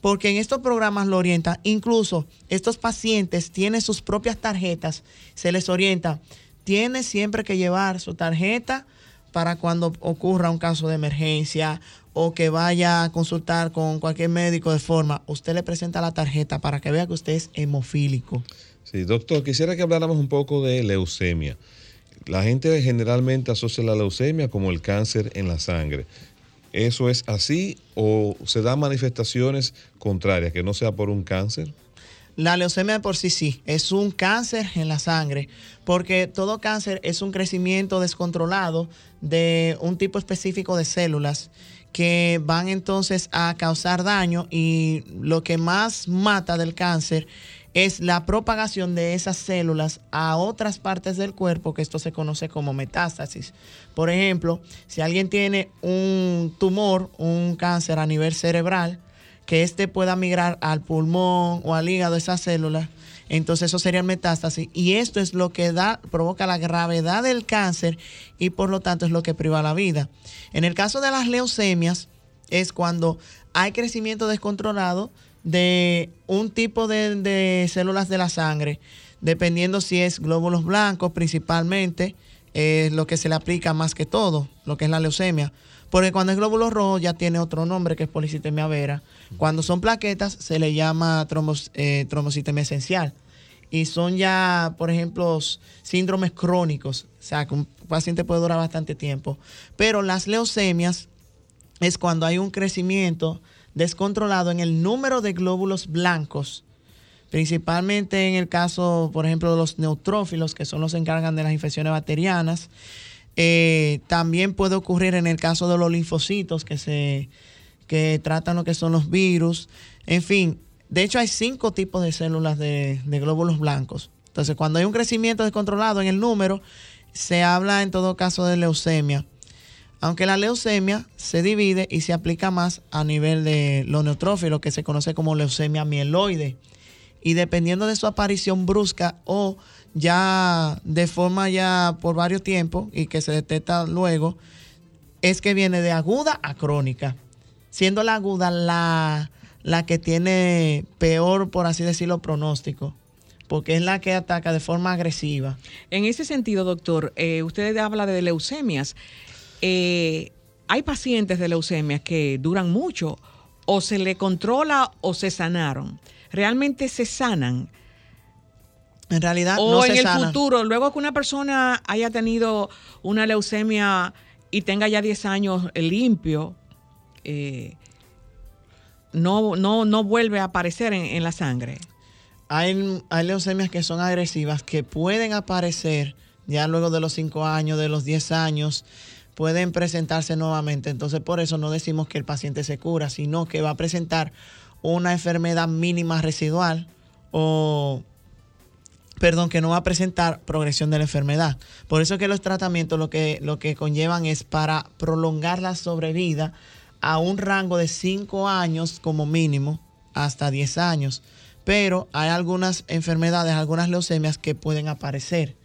Porque en estos programas lo orientan, incluso estos pacientes tienen sus propias tarjetas, se les orienta, tiene siempre que llevar su tarjeta para cuando ocurra un caso de emergencia o que vaya a consultar con cualquier médico de forma, usted le presenta la tarjeta para que vea que usted es hemofílico. Sí, doctor, quisiera que habláramos un poco de leucemia. La gente generalmente asocia la leucemia como el cáncer en la sangre. ¿Eso es así o se dan manifestaciones contrarias, que no sea por un cáncer? La leucemia por sí sí es un cáncer en la sangre, porque todo cáncer es un crecimiento descontrolado de un tipo específico de células que van entonces a causar daño y lo que más mata del cáncer es la propagación de esas células a otras partes del cuerpo, que esto se conoce como metástasis. Por ejemplo, si alguien tiene un tumor, un cáncer a nivel cerebral, que éste pueda migrar al pulmón o al hígado esas células, entonces eso sería metástasis. Y esto es lo que da, provoca la gravedad del cáncer y por lo tanto es lo que priva la vida. En el caso de las leucemias, es cuando hay crecimiento descontrolado de un tipo de, células de la sangre, dependiendo si es glóbulos blancos principalmente, es lo que se le aplica más que todo, lo que es la leucemia. Porque cuando es glóbulo rojo ya tiene otro nombre que es policitemia vera. Cuando son plaquetas se le llama trombos, eh, trombocitemia esencial. Y son ya, por ejemplo, síndromes crónicos. O sea, que un paciente puede durar bastante tiempo. Pero las leucemias es cuando hay un crecimiento descontrolado en el número de glóbulos blancos, principalmente en el caso, por ejemplo, de los neutrófilos, que son los que encargan de las infecciones bacterianas. Eh, también puede ocurrir en el caso de los linfocitos, que, se, que tratan lo que son los virus. En fin, de hecho hay cinco tipos de células de, glóbulos blancos. Entonces, cuando hay un crecimiento descontrolado en el número, se habla en todo caso de leucemia aunque la leucemia se divide y se aplica más a nivel de los neutrófilos, que se conoce como leucemia mieloide. Y dependiendo de su aparición brusca o ya de forma ya por varios tiempos y que se detecta luego, es que viene de aguda a crónica, siendo la aguda la, la que tiene peor, por así decirlo, pronóstico porque es la que ataca de forma agresiva. En ese sentido, doctor, eh, usted habla de leucemias. Eh, hay pacientes de leucemia que duran mucho, o se le controla o se sanaron. ¿Realmente se sanan? En realidad, o en el futuro, luego que una persona haya tenido una leucemia y tenga ya 10 años limpio, eh, no, no, no vuelve a aparecer en, la sangre. Hay, leucemias que son agresivas que pueden aparecer ya luego de los 5 años, de los 10 años pueden presentarse nuevamente. Entonces, por eso no decimos que el paciente se cura, sino que va a presentar una enfermedad mínima residual o perdón, que no va a presentar progresión de la enfermedad. Por eso que los tratamientos lo que, lo que conllevan es para prolongar la sobrevida a un rango de 5 años como mínimo hasta 10 años. Pero hay algunas enfermedades, algunas leucemias que pueden aparecer.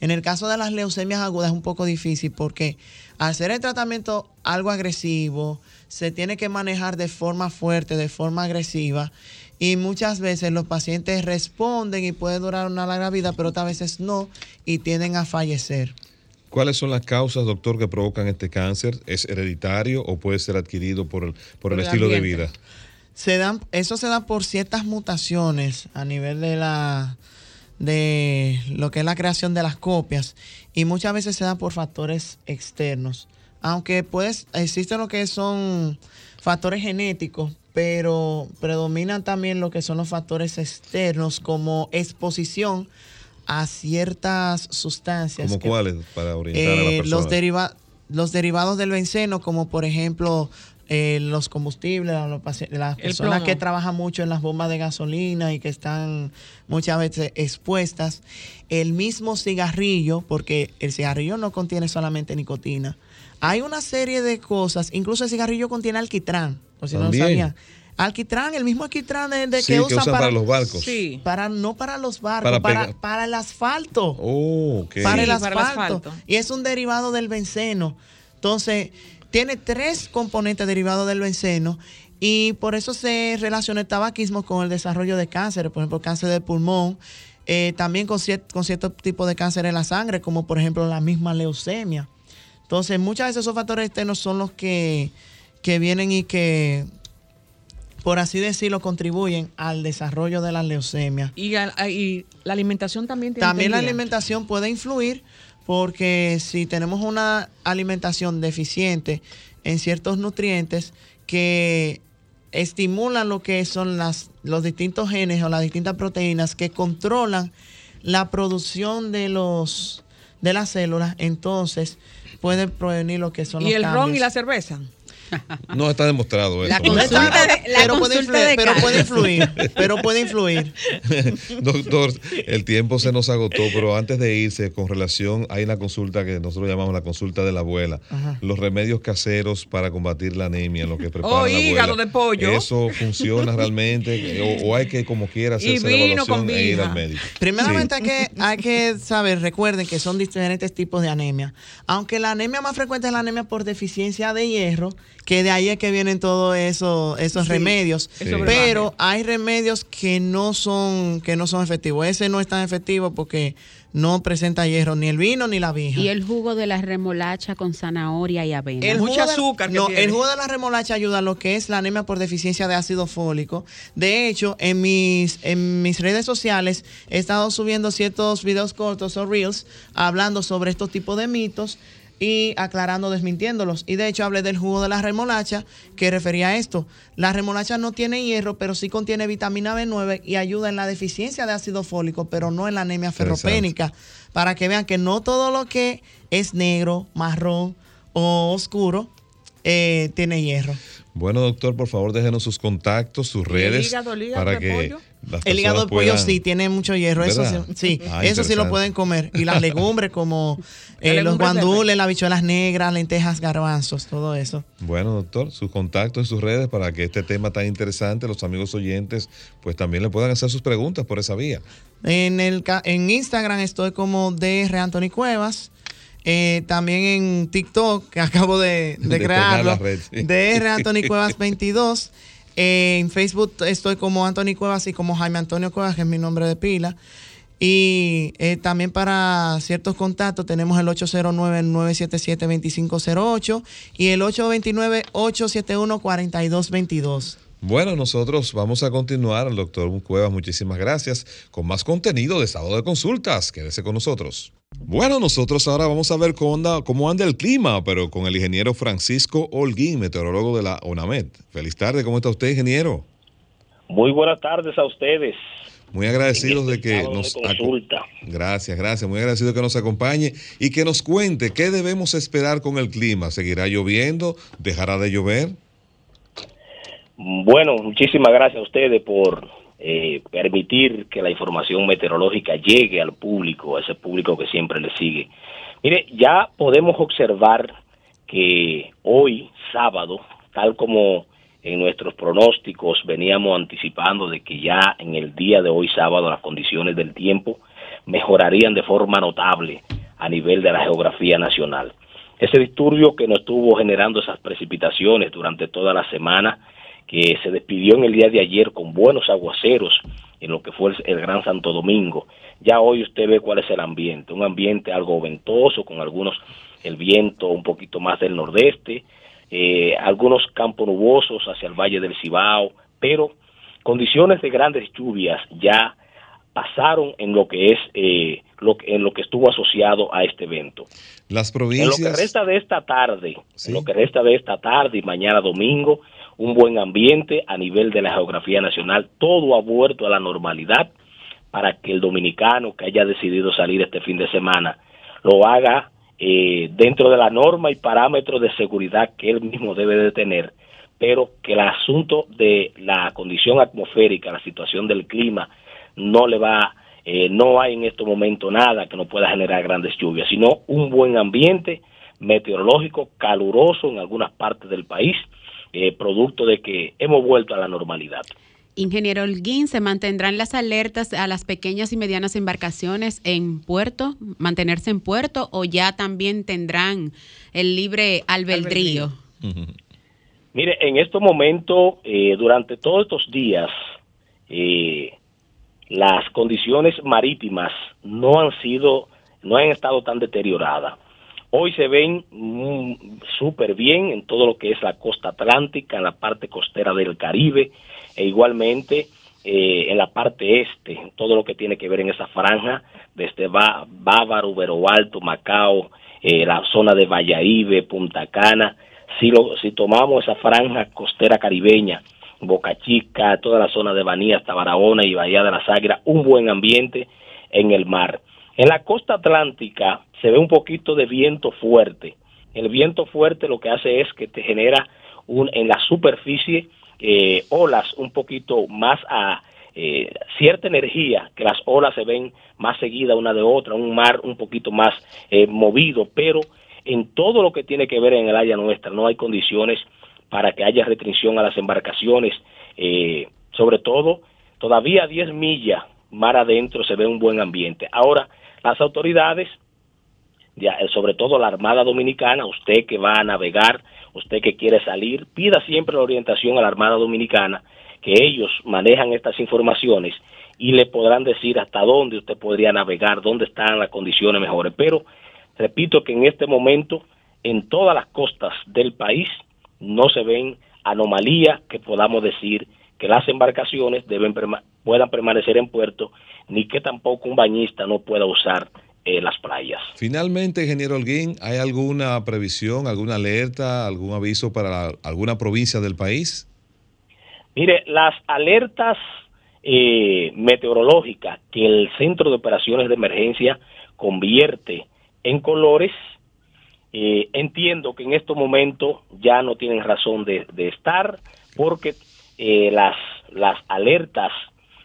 En el caso de las leucemias agudas es un poco difícil porque al ser el tratamiento algo agresivo, se tiene que manejar de forma fuerte, de forma agresiva y muchas veces los pacientes responden y puede durar una larga vida, pero otras veces no y tienden a fallecer. ¿Cuáles son las causas, doctor, que provocan este cáncer? ¿Es hereditario o puede ser adquirido por el, por, el, estilo de vida? Se dan, eso se da por ciertas mutaciones a nivel de la de lo que es la creación de las copias y muchas veces se da por factores externos. Aunque pues existen lo que son factores genéticos, pero predominan también lo que son los factores externos como exposición a ciertas sustancias. ¿Como cuáles? Para orientar a la eh, persona. Los, los derivados del benceno, como por ejemplo eh, los combustibles, las personas que trabajan mucho en las bombas de gasolina y que están muchas veces expuestas, el mismo cigarrillo, porque el cigarrillo no contiene solamente nicotina, hay una serie de cosas, incluso el cigarrillo contiene alquitrán, o si no lo sabían. Alquitrán, el mismo alquitrán de, que, usan para, los barcos. Sí. Para, no para los barcos, para, para, el asfalto. Oh, Para, el asfalto. Y es un derivado del benceno. Entonces, tiene tres componentes derivados del benceno y por eso se relaciona el tabaquismo con el desarrollo de cáncer, por ejemplo, cáncer de pulmón, eh, también con, con cierto tipo de cáncer en la sangre, como por ejemplo la misma leucemia. Entonces, muchas veces esos factores externos son los que, vienen y que, por así decirlo, contribuyen al desarrollo de la leucemia. Y, y la alimentación también tiene También la alimentación puede influir porque si tenemos una alimentación deficiente en ciertos nutrientes que estimulan lo que son las, los distintos genes o las distintas proteínas que controlan la producción de los de las células, entonces puede prevenir lo que son los ¿Y el ron y la cerveza? No está demostrado eso. pero, puede influir, pero, puede influir, pero puede influir. Doctor, el tiempo se nos agotó, pero antes de irse, con relación, hay una consulta que nosotros llamamos la consulta de la abuela. Los remedios caseros para combatir la anemia, lo que prepara oh, la hígado de pollo. ¿Eso funciona realmente? O, hay que, como quiera, hacerse la evaluación e ir al médico? Primeramente hay, que, hay que saber, recuerden que son diferentes tipos de anemia. Aunque la anemia más frecuente es la anemia por deficiencia de hierro, que de ahí es que vienen todos esos, esos remedios. Pero hay remedios que no son que no son efectivos. Ese no es tan efectivo porque no presenta hierro, ni el vino ni la vija. Y el jugo de la remolacha con zanahoria y avena. El Mucho azúcar. no, el jugo de la remolacha ayuda a lo que es la anemia por deficiencia de ácido fólico. De hecho, en mis, en mis redes sociales he estado subiendo ciertos videos cortos o reels hablando sobre estos tipos de mitos y aclarando, desmintiéndolos. Y de hecho hablé del jugo de la remolacha que refería a esto. La remolacha no tiene hierro, pero sí contiene vitamina B9 y ayuda en la deficiencia de ácido fólico, pero no en la anemia ferropénica. Para que vean que no todo lo que es negro, marrón o oscuro eh, tiene hierro. Bueno, doctor, por favor, déjenos sus contactos, sus redes. para que el hígado de pollo sí tiene mucho hierro, eso sí, ah, eso sí lo pueden comer. Y las legumbres como eh, los guandules, las bichuelas negras, lentejas, garbanzos, todo eso. Bueno, doctor, sus contactos y sus redes para que este tema tan interesante, los amigos oyentes, pues también le puedan hacer sus preguntas por esa vía. En, el, en Instagram estoy como DR Anthony Cuevas. Eh, también en TikTok, que acabo de, de, crearlo, DR Anthony Cuevas 22. En Facebook estoy como Anthony Cuevas y como Jaime Antonio Cuevas, que es mi nombre de pila. Y eh, también para ciertos contactos tenemos el 809-977-2508 y el 829-871-4222. Bueno, nosotros vamos a continuar, doctor Cuevas, muchísimas gracias, con más contenido de estado de consultas. Quédese con nosotros. Bueno, nosotros ahora vamos a ver cómo anda, cómo anda el clima, pero con el ingeniero Francisco Holguín, meteorólogo de la ONAMED. Feliz tarde, ¿cómo está usted, ingeniero? Muy buenas tardes a ustedes. Muy agradecidos de que nos consulta. Gracias, gracias. Muy agradecido que nos acompañe y que nos cuente qué debemos esperar con el clima. ¿Seguirá lloviendo? ¿Dejará de llover? Bueno, muchísimas gracias a ustedes por eh, permitir que la información meteorológica llegue al público, a ese público que siempre le sigue. Mire, ya podemos observar que hoy, sábado, tal como en nuestros pronósticos veníamos anticipando de que ya en el día de hoy, sábado, las condiciones del tiempo mejorarían de forma notable a nivel de la geografía nacional. Ese disturbio que nos estuvo generando esas precipitaciones durante toda la semana, que se despidió en el día de ayer con buenos aguaceros en lo que fue el, Gran Santo Domingo. Ya hoy usted ve cuál es el ambiente, un ambiente algo ventoso, con algunos, el viento un poquito más del nordeste, eh, algunos campos nubosos hacia el Valle del Cibao, pero condiciones de grandes lluvias ya pasaron en lo que es eh, lo, en lo que estuvo asociado a este evento. Las provincias. En lo que resta de esta tarde, en lo que resta de esta tarde y mañana domingo, un buen ambiente a nivel de la geografía nacional, todo ha vuelto a la normalidad para que el dominicano que haya decidido salir este fin de semana lo haga eh, dentro de la norma y parámetros de seguridad que él mismo debe de tener, pero que el asunto de la condición atmosférica, la situación del clima, no le va, eh, no hay en este momento nada que no pueda generar grandes lluvias, sino un buen ambiente meteorológico caluroso en algunas partes del país, eh, producto de que hemos vuelto a la normalidad. Ingeniero Holguín, ¿se mantendrán las alertas a las pequeñas y medianas embarcaciones en puerto, mantenerse en puerto o ya también tendrán el libre albedrío? Mire, en este momento, eh, durante todos estos días, eh, las condiciones marítimas no han sido, no han estado tan deterioradas. Hoy se ven mm, súper bien en todo lo que es la costa atlántica, en la parte costera del Caribe e igualmente eh, en la parte este, todo lo que tiene que ver en esa franja, desde Bávaro, Vero Alto, Macao, eh, la zona de Valladolid, Punta Cana. Si, lo, si tomamos esa franja costera caribeña, Boca Chica, toda la zona de Baní hasta Barahona y Bahía de las Águilas, un buen ambiente en el mar. En la costa atlántica se ve un poquito de viento fuerte. El viento fuerte lo que hace es que te genera un, en la superficie eh, olas un poquito más a eh, cierta energía, que las olas se ven más seguidas una de otra, un mar un poquito más eh, movido, pero en todo lo que tiene que ver en el área nuestra no hay condiciones para que haya restricción a las embarcaciones, sobre todo todavía a 10 millas mar adentro se ve un buen ambiente. Ahora, las autoridades, sobre todo la Armada Dominicana, usted que va a navegar, usted que quiere salir, pida siempre la orientación a la Armada Dominicana, que ellos manejan estas informaciones y le podrán decir hasta dónde usted podría navegar, dónde están las condiciones mejores. Pero repito que en este momento en todas las costas del país no se ven anomalías que podamos decir que las embarcaciones deben puedan permanecer en puerto ni que tampoco un bañista no pueda usar eh, las playas. Finalmente, ingeniero Holguín, ¿hay alguna previsión, alguna alerta, algún aviso para alguna provincia del país? Mire, las alertas eh, meteorológicas que el Centro de Operaciones de Emergencia convierte en colores, eh, entiendo que en estos momentos ya no tienen razón de, estar porque las, las alertas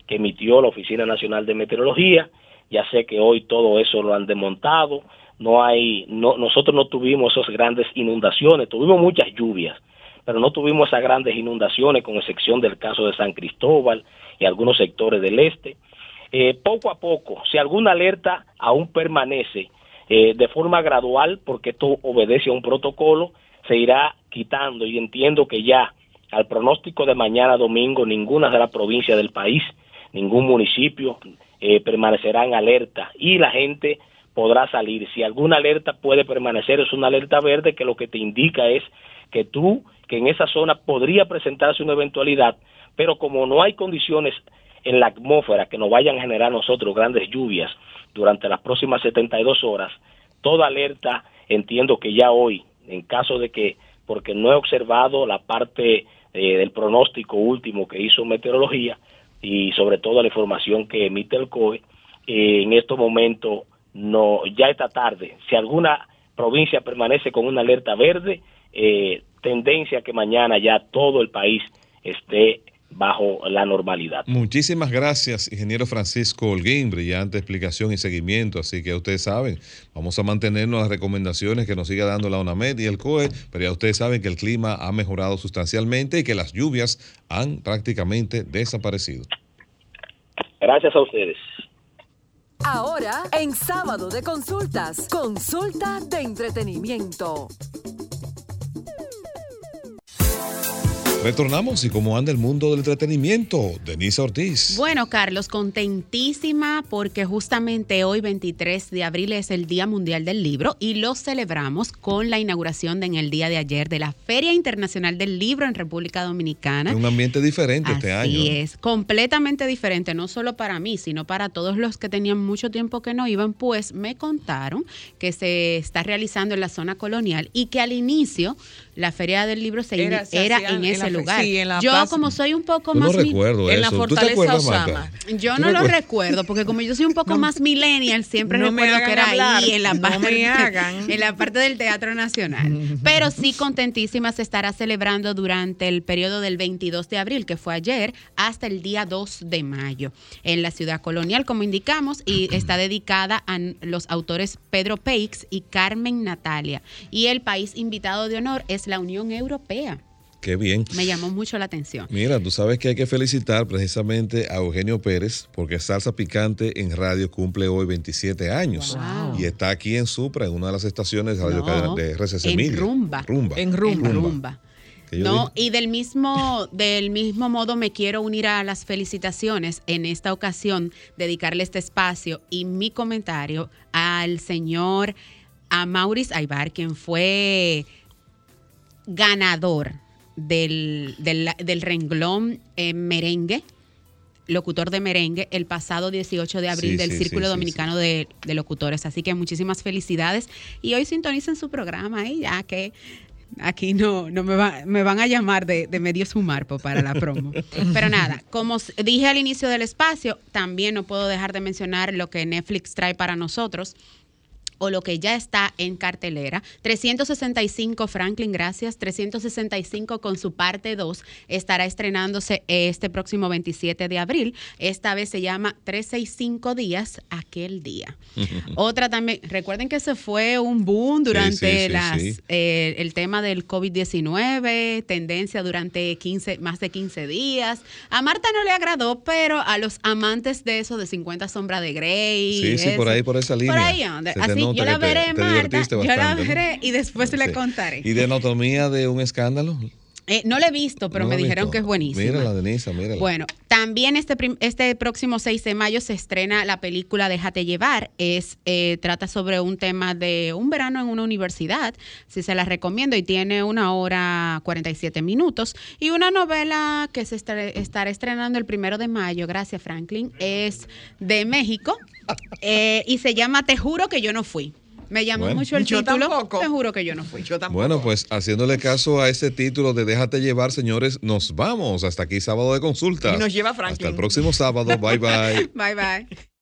que emitió la Oficina Nacional de Meteorología. Ya sé que hoy todo eso lo han desmontado. No hay, no, nosotros no tuvimos esas grandes inundaciones, tuvimos muchas lluvias, pero no tuvimos esas grandes inundaciones, con excepción del caso de San Cristóbal y algunos sectores del este. Eh, poco a poco, si alguna alerta aún permanece eh, de forma gradual, porque esto obedece a un protocolo, se irá quitando y entiendo que ya al pronóstico de mañana domingo ninguna de las provincias del país ningún municipio eh, permanecerá en alerta y la gente podrá salir. Si alguna alerta puede permanecer, es una alerta verde que lo que te indica es que tú, que en esa zona podría presentarse una eventualidad, pero como no hay condiciones en la atmósfera que nos vayan a generar nosotros grandes lluvias durante las próximas 72 horas, toda alerta entiendo que ya hoy, en caso de que, porque no he observado la parte eh, del pronóstico último que hizo meteorología, y sobre todo la información que emite el COE, eh, en estos momentos no, ya esta tarde, si alguna provincia permanece con una alerta verde, eh, tendencia que mañana ya todo el país esté bajo la normalidad. Muchísimas gracias, ingeniero Francisco Holguín, brillante explicación y seguimiento. Así que ustedes saben, vamos a mantenernos las recomendaciones que nos siga dando la UNAMED y el COE, pero ya ustedes saben que el clima ha mejorado sustancialmente y que las lluvias han prácticamente desaparecido. Gracias a ustedes. Ahora, en sábado de consultas, consulta de entretenimiento. Retornamos y cómo anda el mundo del entretenimiento. Denise Ortiz. Bueno, Carlos, contentísima porque justamente hoy, 23 de abril, es el Día Mundial del Libro y lo celebramos con la inauguración de, en el día de ayer de la Feria Internacional del Libro en República Dominicana. En un ambiente diferente este año. Así es, completamente diferente, no solo para mí, sino para todos los que tenían mucho tiempo que no iban, pues me contaron que se está realizando en la zona colonial y que al inicio la Feria del Libro se Era- era, en ese lugar. sí, en la yo, como soy un poco Yo no más. mi- recuerdo en la eso. ¿Tú te Fortaleza? Osama. yo ¿Tú no lo recuerdo, porque como yo soy un poco más millennial, siempre no recuerdo que era hablar, ahí en la, no parte, me hagan. en la parte del Teatro Nacional. Pero sí, contentísima, se estará celebrando durante el periodo del 22 de abril, que fue ayer, hasta el día 2 de mayo, en la ciudad colonial, como indicamos, y está dedicada a los autores Pedro Peix y Carmen Natalia. Y el país invitado de honor es la Unión Europea. Qué bien. Me llamó mucho la atención. Mira, tú sabes que hay que felicitar precisamente a Eugenio Pérez porque Salsa Picante en radio cumple hoy 27 años Wow. y está aquí en Supra, en una de las estaciones de radio No, cadena de RCC en Media. Rumba. Rumba. En Rumba. En rumba. No, y del mismo, del mismo modo me quiero unir a las felicitaciones en esta ocasión, dedicarle este espacio y mi comentario al señor a Maurice Aybar, quien fue ganador del, del, del renglón eh, merengue, locutor de merengue, el pasado 18 de abril Sí, del sí, Círculo sí, Dominicano De, de Locutores. Así que muchísimas felicidades. Y hoy sintonicen su programa, ¿eh? ya que aquí no, no me, va- me van a llamar de, de medio sumarpo para la promo. Pero nada, como dije al inicio del espacio, también no puedo dejar de mencionar lo que Netflix trae para nosotros o lo que ya está en cartelera. 365 Franklin, gracias. 365 con su parte 2 estará estrenándose este próximo 27 de abril. Esta vez se llama 365 días, aquel día. Otra también, recuerden que se fue un boom durante sí, sí, las, sí. eh, el tema del COVID-19, tendencia durante 15, más de 15 días. A Marta no le agradó, pero a los amantes de eso de 50 sombras de Grey. Sí, sí, por ahí, por esa línea. Por ahí anda. Así nota yo la que veré, te Marta. Yo la veré y después le Sí. contaré. ¿Y de anatomía de un escándalo? Eh, no la he visto, pero ¿No me dijeron visto? que es buenísima. Mírala, Denisa, mírala. Bueno, también este, este próximo 6 de mayo se estrena la película Déjate llevar. Es, eh, trata sobre un tema de un verano en una universidad. Sí se la recomiendo y tiene una hora 47 minutos. Y una novela que se estará estrenando el primero de mayo, gracias Franklin, es de México eh, y se llama Te juro que yo no fui. Me llamó Bueno. mucho el Yo título. tampoco. Te juro que yo no fui. Yo tampoco. Bueno, pues haciéndole caso a ese título de Déjate llevar, señores, nos vamos. Hasta aquí sábado de consulta. Y nos lleva Franklin. Hasta el próximo sábado. Bye bye. Bye bye.